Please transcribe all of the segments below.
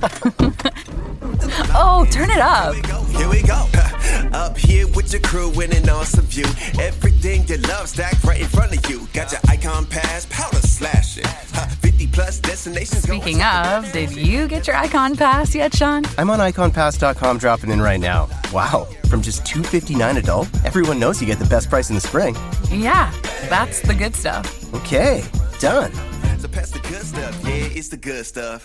oh, turn it up. Here we go. Up here with your crew in an awesome view. Everything you love stacked right in front of you. Got your icon pass, powder slashing. 50 plus destinations. Speaking of, did you get your icon pass yet, Sean? I'm on iconpass.com dropping in right now. Wow, from just 259 adult, everyone knows you get the best price in the spring. Yeah, that's the good stuff. Okay, done. So pass the good stuff. Yeah, it's the good stuff.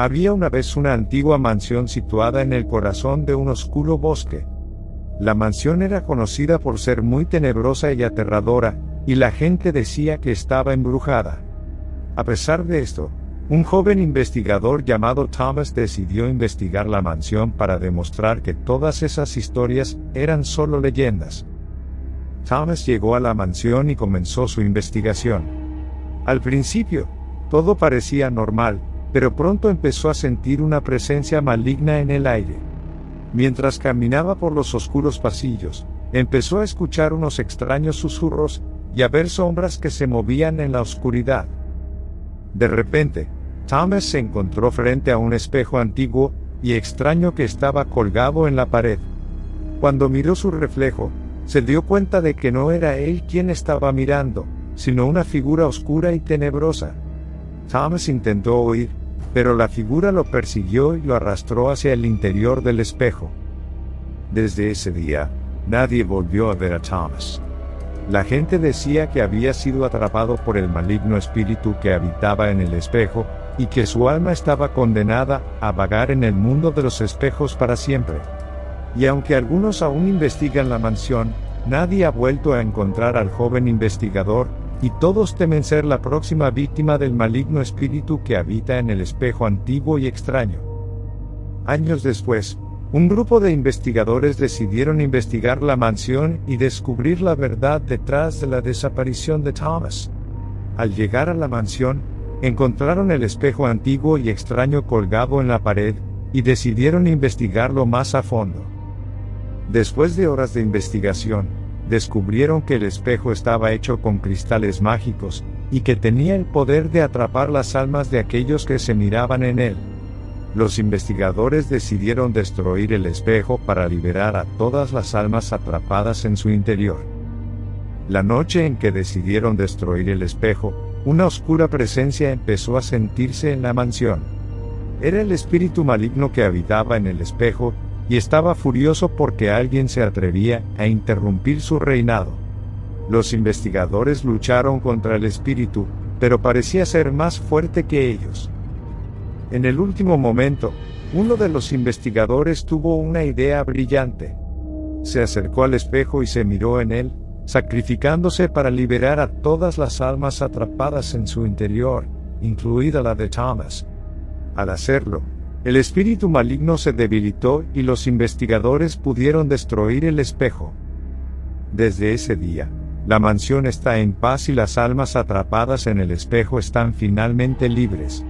Había una vez una antigua mansión situada en el corazón de un oscuro bosque. La mansión era conocida por ser muy tenebrosa y aterradora, y la gente decía que estaba embrujada. A pesar de esto, un joven investigador llamado Thomas decidió investigar la mansión para demostrar que todas esas historias eran solo leyendas. Thomas llegó a la mansión y comenzó su investigación. Al principio, todo parecía normal, pero pronto empezó a sentir una presencia maligna en el aire. Mientras caminaba por los oscuros pasillos, empezó a escuchar unos extraños susurros y a ver sombras que se movían en la oscuridad. De repente, Thomas se encontró frente a un espejo antiguo y extraño que estaba colgado en la pared. Cuando miró su reflejo, se dio cuenta de que no era él quien estaba mirando, sino una figura oscura y tenebrosa. Thomas intentó huir, pero la figura lo persiguió y lo arrastró hacia el interior del espejo. Desde ese día, nadie volvió a ver a Thomas. La gente decía que había sido atrapado por el maligno espíritu que habitaba en el espejo, y que su alma estaba condenada a vagar en el mundo de los espejos para siempre. Y aunque algunos aún investigan la mansión, nadie ha vuelto a encontrar al joven investigador, y todos temen ser la próxima víctima del maligno espíritu que habita en el espejo antiguo y extraño. Años después, un grupo de investigadores decidieron investigar la mansión y descubrir la verdad detrás de la desaparición de Thomas. Al llegar a la mansión, encontraron el espejo antiguo y extraño colgado en la pared, y decidieron investigarlo más a fondo. Después de horas de investigación, descubrieron que el espejo estaba hecho con cristales mágicos, y que tenía el poder de atrapar las almas de aquellos que se miraban en él. Los investigadores decidieron destruir el espejo para liberar a todas las almas atrapadas en su interior. La noche en que decidieron destruir el espejo, una oscura presencia empezó a sentirse en la mansión. Era el espíritu maligno que habitaba en el espejo, y estaba furioso porque alguien se atrevía a interrumpir su reinado. Los investigadores lucharon contra el espíritu, pero parecía ser más fuerte que ellos. En el último momento, uno de los investigadores tuvo una idea brillante. Se acercó al espejo y se miró en él, sacrificándose para liberar a todas las almas atrapadas en su interior, incluida la de Thomas. Al hacerlo, el espíritu maligno se debilitó y los investigadores pudieron destruir el espejo. Desde ese día, la mansión está en paz y las almas atrapadas en el espejo están finalmente libres.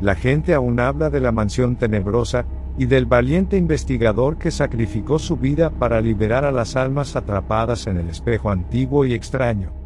La gente aún habla de la mansión tenebrosa, y del valiente investigador que sacrificó su vida para liberar a las almas atrapadas en el espejo antiguo y extraño.